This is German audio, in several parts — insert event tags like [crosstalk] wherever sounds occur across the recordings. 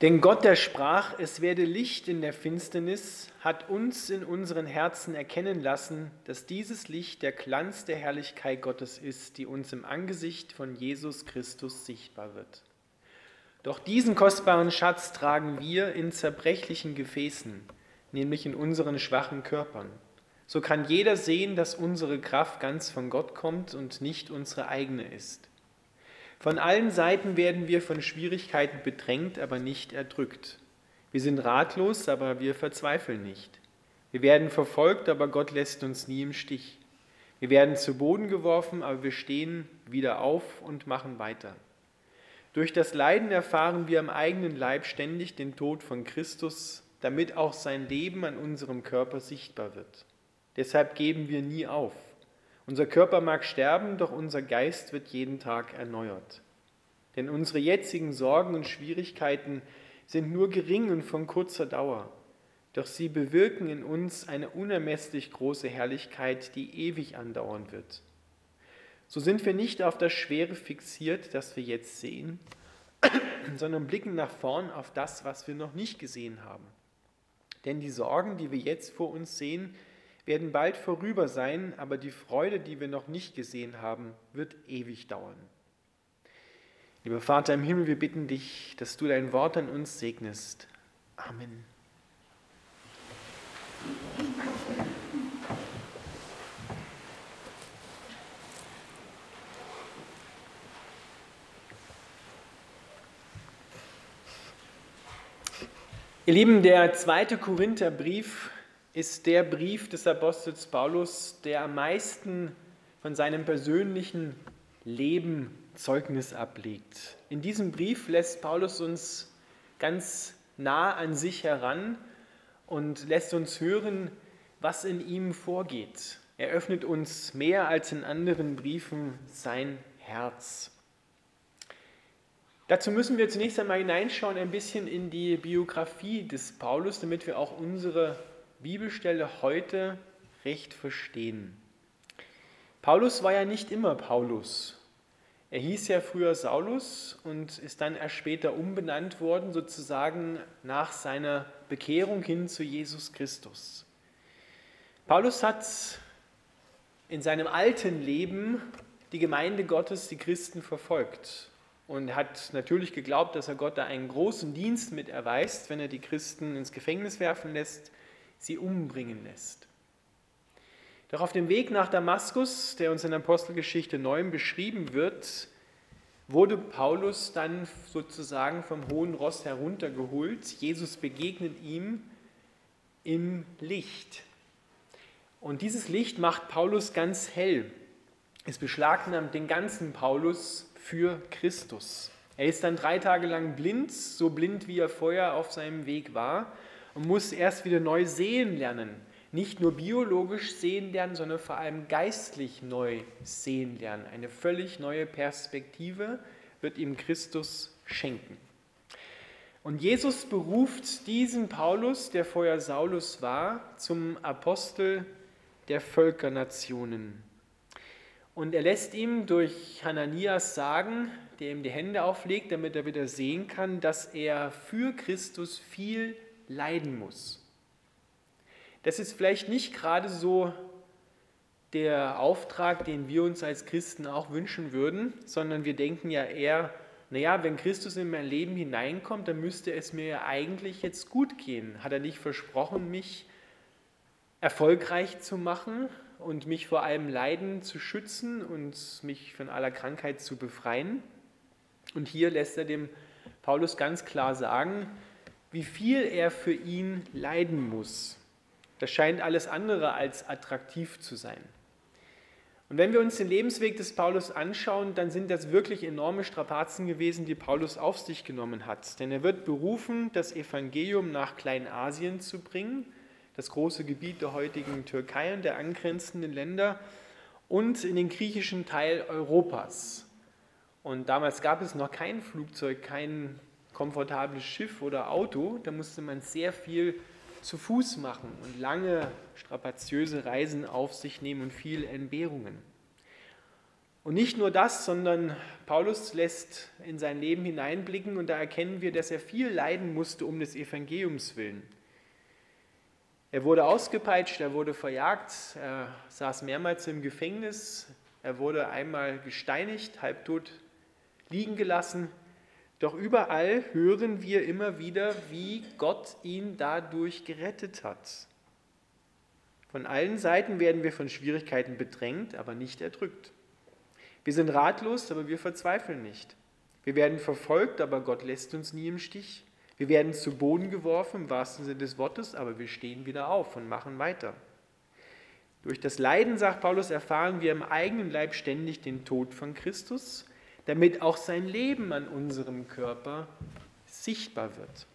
Denn Gott, der sprach, es werde Licht in der Finsternis, hat uns in unseren Herzen erkennen lassen, dass dieses Licht der Glanz der Herrlichkeit Gottes ist, die uns im Angesicht von Jesus Christus sichtbar wird. Doch diesen kostbaren Schatz tragen wir in zerbrechlichen Gefäßen, nämlich in unseren schwachen Körpern. So kann jeder sehen, dass unsere Kraft ganz von Gott kommt und nicht unsere eigene ist. Von allen Seiten werden wir von Schwierigkeiten bedrängt, aber nicht erdrückt. Wir sind ratlos, aber wir verzweifeln nicht. Wir werden verfolgt, aber Gott lässt uns nie im Stich. Wir werden zu Boden geworfen, aber wir stehen wieder auf und machen weiter. Durch das Leiden erfahren wir am eigenen Leib ständig den Tod von Christus, damit auch sein Leben an unserem Körper sichtbar wird. Deshalb geben wir nie auf. Unser Körper mag sterben, doch unser Geist wird jeden Tag erneuert. Denn unsere jetzigen Sorgen und Schwierigkeiten sind nur gering und von kurzer Dauer, doch sie bewirken in uns eine unermesslich große Herrlichkeit, die ewig andauern wird. So sind wir nicht auf das Schwere fixiert, das wir jetzt sehen, [clears throat] sondern blicken nach vorn auf das, was wir noch nicht gesehen haben. Denn die Sorgen, die wir jetzt vor uns sehen, werden bald vorüber sein, aber die Freude, die wir noch nicht gesehen haben, wird ewig dauern. Lieber Vater im Himmel, wir bitten dich, dass du dein Wort an uns segnest. Amen. Ihr Lieben, der zweite Korintherbrief ist der Brief des Apostels Paulus, der am meisten von seinem persönlichen Leben Zeugnis ablegt. In diesem Brief lässt Paulus uns ganz nah an sich heran und lässt uns hören, was in ihm vorgeht. Er öffnet uns mehr als in anderen Briefen sein Herz. Dazu müssen wir zunächst einmal hineinschauen, ein bisschen in die Biografie des Paulus, damit wir auch unsere Bibelstelle heute recht verstehen. Paulus war ja nicht immer Paulus. Er hieß ja früher Saulus und ist dann erst später umbenannt worden, sozusagen nach seiner Bekehrung hin zu Jesus Christus. Paulus hat in seinem alten Leben die Gemeinde Gottes, die Christen verfolgt und hat natürlich geglaubt, dass er Gott da einen großen Dienst mit erweist, wenn er die Christen ins Gefängnis werfen lässt sie umbringen lässt. Doch auf dem Weg nach Damaskus, der uns in Apostelgeschichte 9 beschrieben wird, wurde Paulus dann sozusagen vom hohen Ross heruntergeholt. Jesus begegnet ihm im Licht. Und dieses Licht macht Paulus ganz hell. Es beschlagnahmt den ganzen Paulus für Christus. Er ist dann drei Tage lang blind, so blind wie er vorher auf seinem Weg war und muss erst wieder neu sehen lernen. Nicht nur biologisch sehen lernen, sondern vor allem geistlich neu sehen lernen. Eine völlig neue Perspektive wird ihm Christus schenken. Und Jesus beruft diesen Paulus, der vorher Saulus war, zum Apostel der Völkernationen. Und er lässt ihm durch Hananias sagen, der ihm die Hände auflegt, damit er wieder sehen kann, dass er für Christus viel leiden muss. Das ist vielleicht nicht gerade so der Auftrag, den wir uns als Christen auch wünschen würden, sondern wir denken ja eher, naja, wenn Christus in mein Leben hineinkommt, dann müsste es mir ja eigentlich jetzt gut gehen. Hat er nicht versprochen, mich erfolgreich zu machen und mich vor allem Leiden zu schützen und mich von aller Krankheit zu befreien? Und hier lässt er dem Paulus ganz klar sagen, wie viel er für ihn leiden muss. Das scheint alles andere als attraktiv zu sein. Und wenn wir uns den Lebensweg des Paulus anschauen, dann sind das wirklich enorme Strapazen gewesen, die Paulus auf sich genommen hat. Denn er wird berufen, das Evangelium nach Kleinasien zu bringen, das große Gebiet der heutigen Türkei und der angrenzenden Länder, und in den griechischen Teil Europas. Und damals gab es noch kein Flugzeug, kein komfortables Schiff oder Auto, da musste man sehr viel zu Fuß machen und lange strapaziöse Reisen auf sich nehmen und viel Entbehrungen. Und nicht nur das, sondern Paulus lässt in sein Leben hineinblicken und da erkennen wir, dass er viel leiden musste um des Evangeliums willen. Er wurde ausgepeitscht, er wurde verjagt, er saß mehrmals im Gefängnis, er wurde einmal gesteinigt, halbtot liegen gelassen. Doch überall hören wir immer wieder, wie Gott ihn dadurch gerettet hat. Von allen Seiten werden wir von Schwierigkeiten bedrängt, aber nicht erdrückt. Wir sind ratlos, aber wir verzweifeln nicht. Wir werden verfolgt, aber Gott lässt uns nie im Stich. Wir werden zu Boden geworfen, im wahrsten Sinne des Wortes, aber wir stehen wieder auf und machen weiter. Durch das Leiden, sagt Paulus, erfahren wir im eigenen Leib ständig den Tod von Christus, damit auch sein Leben an unserem Körper sichtbar wird.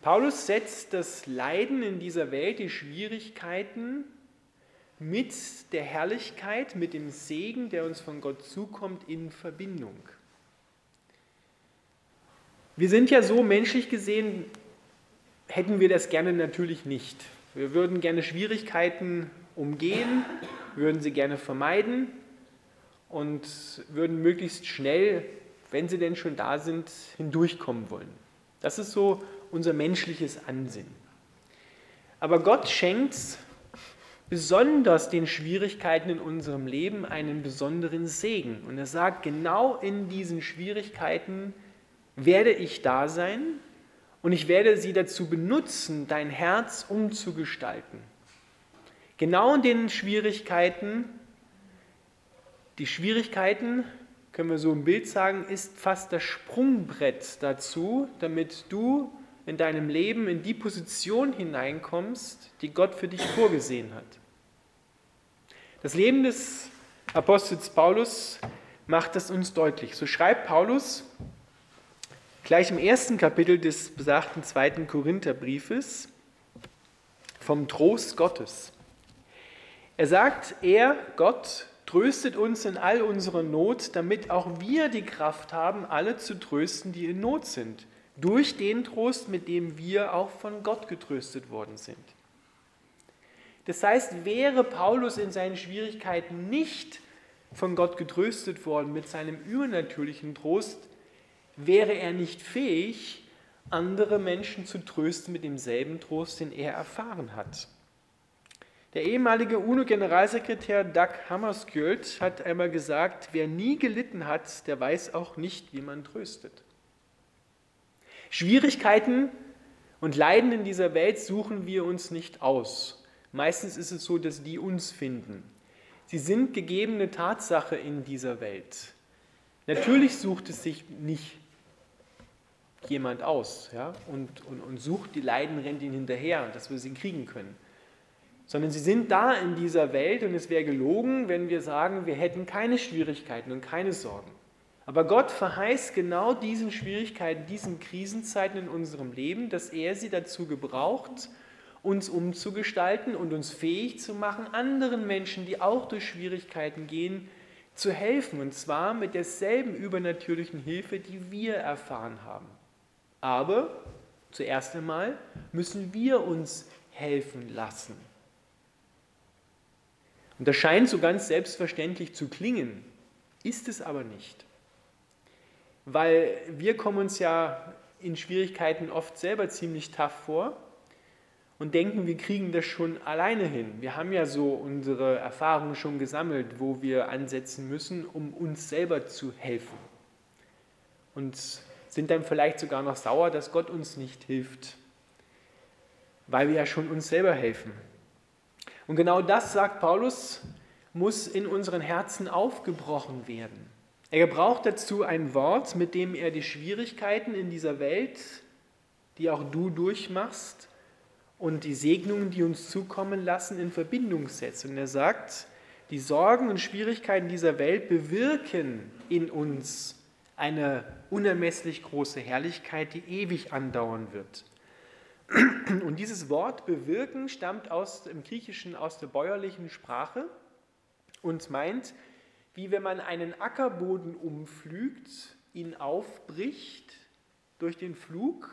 Paulus setzt das Leiden in dieser Welt, die Schwierigkeiten mit der Herrlichkeit, mit dem Segen, der uns von Gott zukommt, in Verbindung. Wir sind ja so menschlich gesehen, hätten wir das gerne natürlich nicht. Wir würden gerne Schwierigkeiten umgehen, würden sie gerne vermeiden und würden möglichst schnell, wenn sie denn schon da sind, hindurchkommen wollen. Das ist so unser menschliches Ansinnen. Aber Gott schenkt besonders den Schwierigkeiten in unserem Leben einen besonderen Segen. Und er sagt, genau in diesen Schwierigkeiten werde ich da sein und ich werde sie dazu benutzen, dein Herz umzugestalten. Genau in den Schwierigkeiten, die Schwierigkeiten, können wir so im Bild sagen, ist fast das Sprungbrett dazu, damit du in deinem Leben in die Position hineinkommst, die Gott für dich vorgesehen hat. Das Leben des Apostels Paulus macht es uns deutlich. So schreibt Paulus gleich im ersten Kapitel des besagten zweiten Korintherbriefes vom Trost Gottes. Er sagt, er, Gott, tröstet uns in all unserer Not, damit auch wir die Kraft haben, alle zu trösten, die in Not sind, durch den Trost, mit dem wir auch von Gott getröstet worden sind. Das heißt, wäre Paulus in seinen Schwierigkeiten nicht von Gott getröstet worden mit seinem übernatürlichen Trost, wäre er nicht fähig, andere Menschen zu trösten mit demselben Trost, den er erfahren hat. Der ehemalige UNO-Generalsekretär Doug Hammarskjöld hat einmal gesagt, wer nie gelitten hat, der weiß auch nicht, wie man tröstet. Schwierigkeiten und Leiden in dieser Welt suchen wir uns nicht aus. Meistens ist es so, dass die uns finden. Sie sind gegebene Tatsache in dieser Welt. Natürlich sucht es sich nicht jemand aus ja, und, und, und sucht die Leiden, rennt ihnen hinterher, dass wir sie kriegen können. Sondern sie sind da in dieser Welt und es wäre gelogen, wenn wir sagen, wir hätten keine Schwierigkeiten und keine Sorgen. Aber Gott verheißt genau diesen Schwierigkeiten, diesen Krisenzeiten in unserem Leben, dass er sie dazu gebraucht, uns umzugestalten und uns fähig zu machen, anderen Menschen, die auch durch Schwierigkeiten gehen, zu helfen. Und zwar mit derselben übernatürlichen Hilfe, die wir erfahren haben. Aber zuerst einmal müssen wir uns helfen lassen. Und das scheint so ganz selbstverständlich zu klingen, ist es aber nicht. Weil wir kommen uns ja in Schwierigkeiten oft selber ziemlich tough vor und denken, wir kriegen das schon alleine hin. Wir haben ja so unsere Erfahrungen schon gesammelt, wo wir ansetzen müssen, um uns selber zu helfen. Und sind dann vielleicht sogar noch sauer, dass Gott uns nicht hilft, weil wir ja schon uns selber helfen. Und genau das, sagt Paulus, muss in unseren Herzen aufgebrochen werden. Er gebraucht dazu ein Wort, mit dem er die Schwierigkeiten in dieser Welt, die auch du durchmachst, und die Segnungen, die uns zukommen lassen, in Verbindung setzt. Und er sagt, die Sorgen und Schwierigkeiten dieser Welt bewirken in uns eine unermesslich große Herrlichkeit, die ewig andauern wird. Und dieses Wort bewirken stammt aus, im Griechischen aus der bäuerlichen Sprache und meint, wie wenn man einen Ackerboden umflügt, ihn aufbricht durch den Flug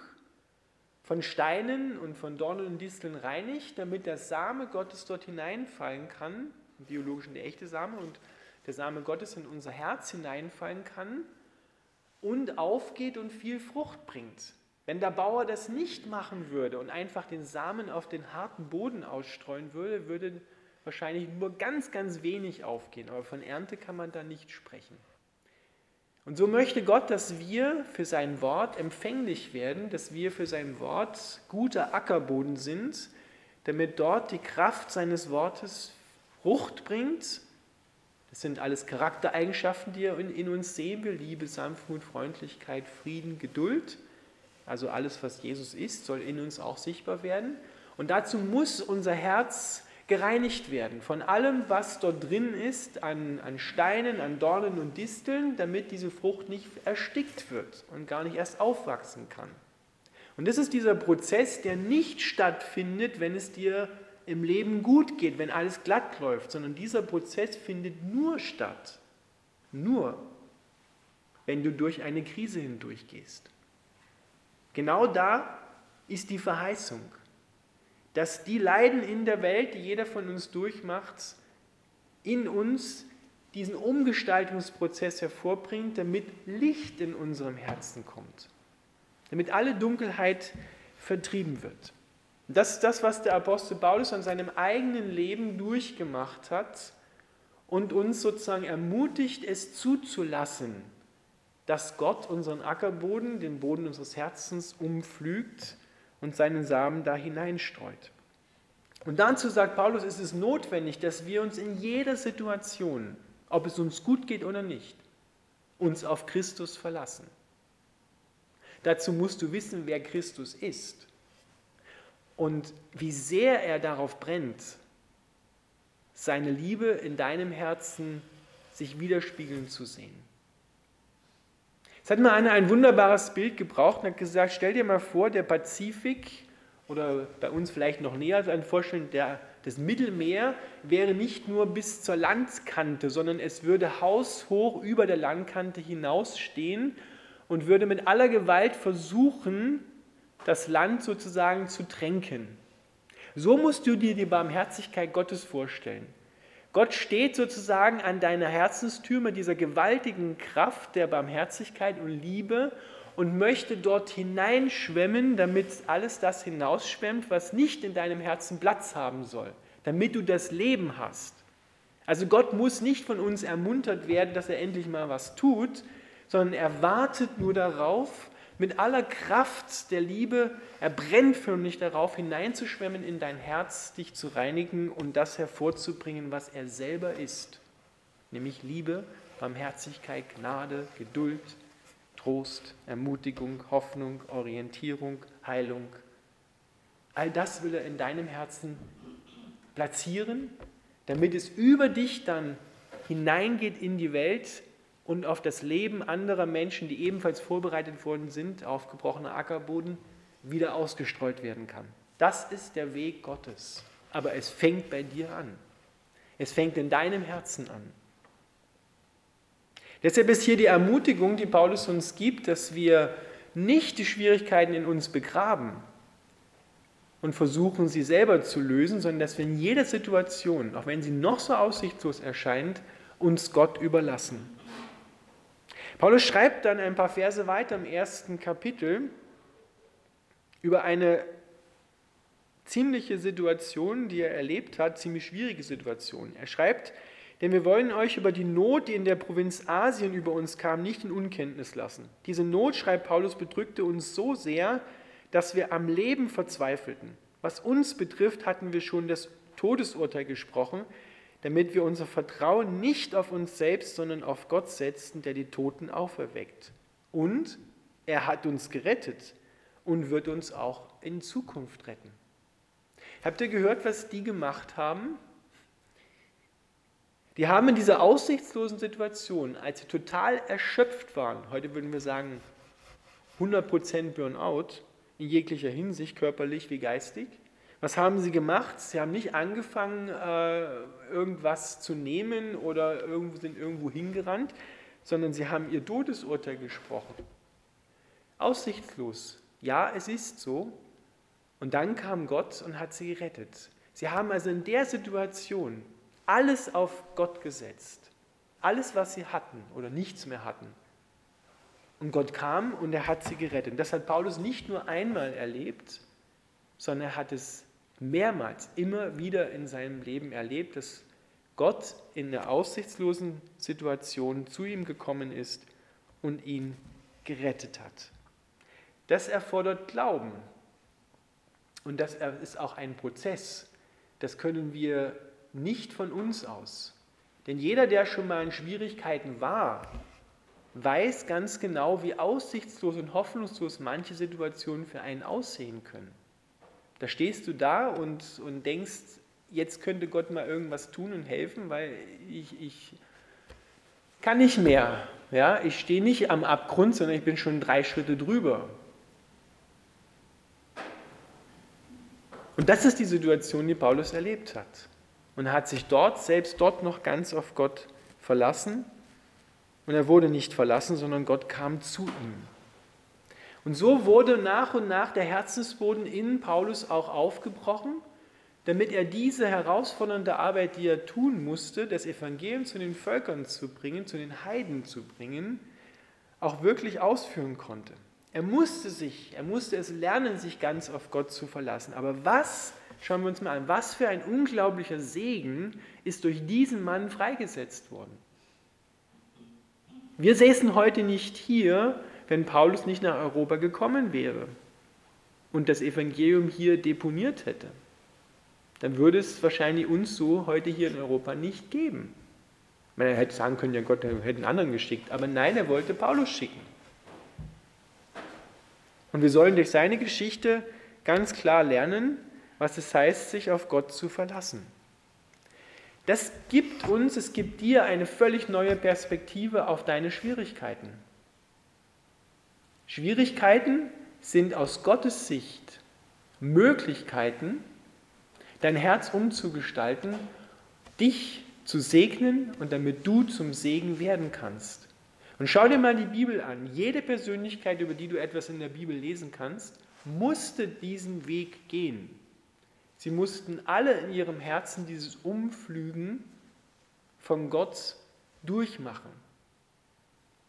von Steinen und von Dornen und Disteln reinigt, damit der Same Gottes dort hineinfallen kann, im biologischen der echte Same und der Same Gottes in unser Herz hineinfallen kann und aufgeht und viel Frucht bringt. Wenn der Bauer das nicht machen würde und einfach den Samen auf den harten Boden ausstreuen würde, würde wahrscheinlich nur ganz, ganz wenig aufgehen. Aber von Ernte kann man da nicht sprechen. Und so möchte Gott, dass wir für sein Wort empfänglich werden, dass wir für sein Wort guter Ackerboden sind, damit dort die Kraft seines Wortes Frucht bringt. Das sind alles Charaktereigenschaften, die er in, uns sehen will. Liebe, Sanftmut, Freundlichkeit, Frieden, Geduld. Also alles, was Jesus ist, soll in uns auch sichtbar werden. Und dazu muss unser Herz gereinigt werden von allem, was dort drin ist, an, an Steinen, an Dornen und Disteln, damit diese Frucht nicht erstickt wird und gar nicht erst aufwachsen kann. Und das ist dieser Prozess, der nicht stattfindet, wenn es dir im Leben gut geht, wenn alles glatt läuft, sondern dieser Prozess findet nur statt, nur wenn du durch eine Krise hindurchgehst. Genau da ist die Verheißung dass die Leiden in der Welt, die jeder von uns durchmacht, in uns diesen Umgestaltungsprozess hervorbringt, damit Licht in unserem Herzen kommt, damit alle Dunkelheit vertrieben wird. Das ist das, was der Apostel Paulus an seinem eigenen Leben durchgemacht hat und uns sozusagen ermutigt, es zuzulassen, dass Gott unseren Ackerboden, den Boden unseres Herzens umpflügt und seinen Samen da hineinstreut. Und dazu sagt Paulus, ist es notwendig, dass wir uns in jeder Situation, ob es uns gut geht oder nicht, uns auf Christus verlassen. Dazu musst du wissen, wer Christus ist und wie sehr er darauf brennt, seine Liebe in deinem Herzen sich widerspiegeln zu sehen. Es hat mal einer ein wunderbares Bild gebraucht und hat gesagt, stell dir mal vor, der Pazifik oder bei uns vielleicht noch näher ein Vorstellen, der, das Mittelmeer wäre nicht nur bis zur Landkante, sondern es würde haushoch über der Landkante hinausstehen und würde mit aller Gewalt versuchen, das Land sozusagen zu tränken. So musst du dir die Barmherzigkeit Gottes vorstellen. Gott steht sozusagen an deiner Herzenstür dieser gewaltigen Kraft der Barmherzigkeit und Liebe und möchte dort hineinschwemmen, damit alles das hinausschwemmt, was nicht in deinem Herzen Platz haben soll, damit du das Leben hast. Also Gott muss nicht von uns ermuntert werden, dass er endlich mal was tut, sondern er wartet nur darauf, mit aller Kraft der Liebe, er brennt förmlich darauf, hineinzuschwemmen in dein Herz, dich zu reinigen und das hervorzubringen, was er selber ist, nämlich Liebe, Barmherzigkeit, Gnade, Geduld, Trost, Ermutigung, Hoffnung, Orientierung, Heilung. All das will er in deinem Herzen platzieren, damit es über dich dann hineingeht in die Welt und auf das Leben anderer Menschen, die ebenfalls vorbereitet worden sind, auf gebrochener Ackerboden, wieder ausgestreut werden kann. Das ist der Weg Gottes. Aber es fängt bei dir an. Es fängt in deinem Herzen an. Deshalb ist hier die Ermutigung, die Paulus uns gibt, dass wir nicht die Schwierigkeiten in uns begraben und versuchen, sie selber zu lösen, sondern dass wir in jeder Situation, auch wenn sie noch so aussichtslos erscheint, uns Gott überlassen. Paulus schreibt dann ein paar Verse weiter im ersten Kapitel über eine ziemliche Situation, die er erlebt hat, ziemlich schwierige Situation. Er schreibt, denn wir wollen euch über die Not, die in der Provinz Asien über uns kam, nicht in Unkenntnis lassen. Diese Not, schreibt Paulus, bedrückte uns so sehr, dass wir am Leben verzweifelten. Was uns betrifft, hatten wir schon das Todesurteil gesprochen, damit wir unser Vertrauen nicht auf uns selbst, sondern auf Gott setzen, der die Toten auferweckt. Und er hat uns gerettet und wird uns auch in Zukunft retten. Habt ihr gehört, was die gemacht haben? Die haben in dieser aussichtslosen Situation, als sie total erschöpft waren, heute würden wir sagen 100% Burnout, in jeglicher Hinsicht, körperlich wie geistig, was haben sie gemacht? Sie haben nicht angefangen, äh, irgendwas zu nehmen oder sind irgendwo hingerannt, sondern sie haben ihr Todesurteil gesprochen. Aussichtslos. Ja, es ist so. Und dann kam Gott und hat sie gerettet. Sie haben also in der Situation alles auf Gott gesetzt. alles, was sie hatten oder nichts mehr hatten. Und Gott kam und er hat sie gerettet. Das hat Paulus nicht nur einmal erlebt, sondern er hat es mehrmals immer wieder in seinem Leben erlebt, dass Gott in der aussichtslosen Situation zu ihm gekommen ist und ihn gerettet hat. Das erfordert Glauben. Und das ist auch ein Prozess. Das können wir nicht von uns aus. Denn jeder, der schon mal in Schwierigkeiten war, weiß ganz genau, wie aussichtslos und hoffnungslos manche Situationen für einen aussehen können. Da stehst du da und, und denkst, jetzt könnte Gott mal irgendwas tun und helfen, weil ich, ich kann nicht mehr. Ja? Ich stehe nicht am Abgrund, sondern ich bin schon drei Schritte drüber. Und das ist die Situation, die Paulus erlebt hat. Und er hat sich dort, selbst dort noch ganz auf Gott verlassen. Und er wurde nicht verlassen, sondern Gott kam zu ihm. Und so wurde nach und nach der Herzensboden in Paulus auch aufgebrochen, damit er diese herausfordernde Arbeit, die er tun musste, das Evangelium zu den Völkern zu bringen, zu den Heiden zu bringen, auch wirklich ausführen konnte. Er musste sich, er musste es lernen, sich ganz auf Gott zu verlassen. Aber was, schauen wir uns mal an, was für ein unglaublicher Segen ist durch diesen Mann freigesetzt worden. Wir säßen heute nicht hier, wenn Paulus nicht nach Europa gekommen wäre und das Evangelium hier deponiert hätte. Dann würde es wahrscheinlich uns so heute hier in Europa nicht geben. Man hätte sagen können, ja Gott, hätte einen anderen geschickt. Aber nein, er wollte Paulus schicken. Und wir sollen durch seine Geschichte ganz klar lernen, was es heißt, sich auf Gott zu verlassen. Das gibt uns, es gibt dir eine völlig neue Perspektive auf deine Schwierigkeiten. Schwierigkeiten sind aus Gottes Sicht Möglichkeiten, dein Herz umzugestalten, dich zu segnen und damit du zum Segen werden kannst. Und schau dir mal die Bibel an. Jede Persönlichkeit, über die du etwas in der Bibel lesen kannst, musste diesen Weg gehen. Sie mussten alle in ihrem Herzen dieses Umflügen von Gott durchmachen,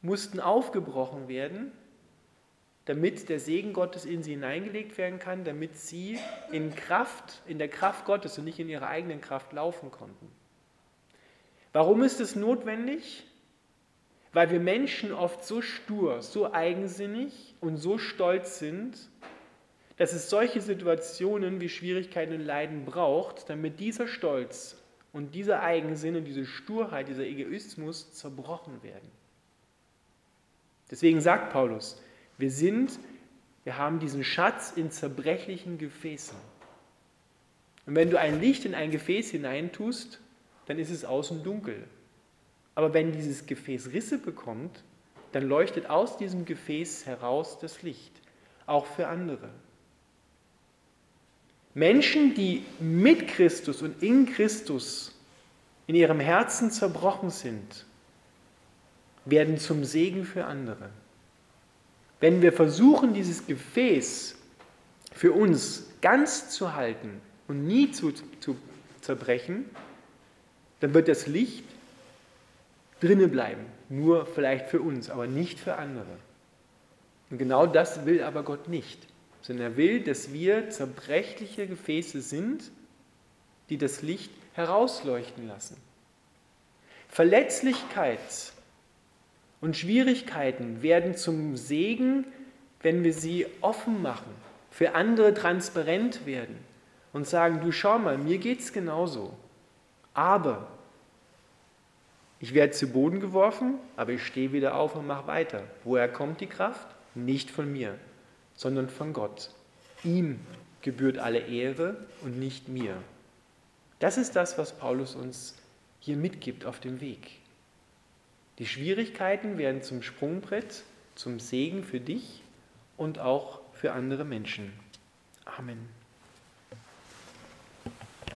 mussten aufgebrochen werden damit der Segen Gottes in sie hineingelegt werden kann, damit sie in Kraft, in der Kraft Gottes und nicht in ihrer eigenen Kraft laufen konnten. Warum ist es notwendig? Weil wir Menschen oft so stur, so eigensinnig und so stolz sind, dass es solche Situationen wie Schwierigkeiten und Leiden braucht, damit dieser Stolz und dieser Eigensinn und diese Sturheit, dieser Egoismus zerbrochen werden. Deswegen sagt Paulus, wir sind, wir haben diesen Schatz in zerbrechlichen Gefäßen. Und wenn du ein Licht in ein Gefäß hineintust, dann ist es außen dunkel. Aber wenn dieses Gefäß Risse bekommt, dann leuchtet aus diesem Gefäß heraus das Licht, auch für andere. Menschen, die mit Christus und in Christus in ihrem Herzen zerbrochen sind, werden zum Segen für andere. Wenn wir versuchen, dieses Gefäß für uns ganz zu halten und nie zu, zu zerbrechen, dann wird das Licht drinne bleiben. Nur vielleicht für uns, aber nicht für andere. Und genau das will aber Gott nicht, sondern er will, dass wir zerbrechliche Gefäße sind, die das Licht herausleuchten lassen. Verletzlichkeit und Schwierigkeiten werden zum Segen, wenn wir sie offen machen, für andere transparent werden und sagen, du schau mal, mir geht es genauso. Aber ich werde zu Boden geworfen, aber ich stehe wieder auf und mache weiter. Woher kommt die Kraft? Nicht von mir, sondern von Gott. Ihm gebührt alle Ehre und nicht mir. Das ist das, was Paulus uns hier mitgibt auf dem Weg. Die Schwierigkeiten werden zum Sprungbrett, zum Segen für dich und auch für andere Menschen. Amen.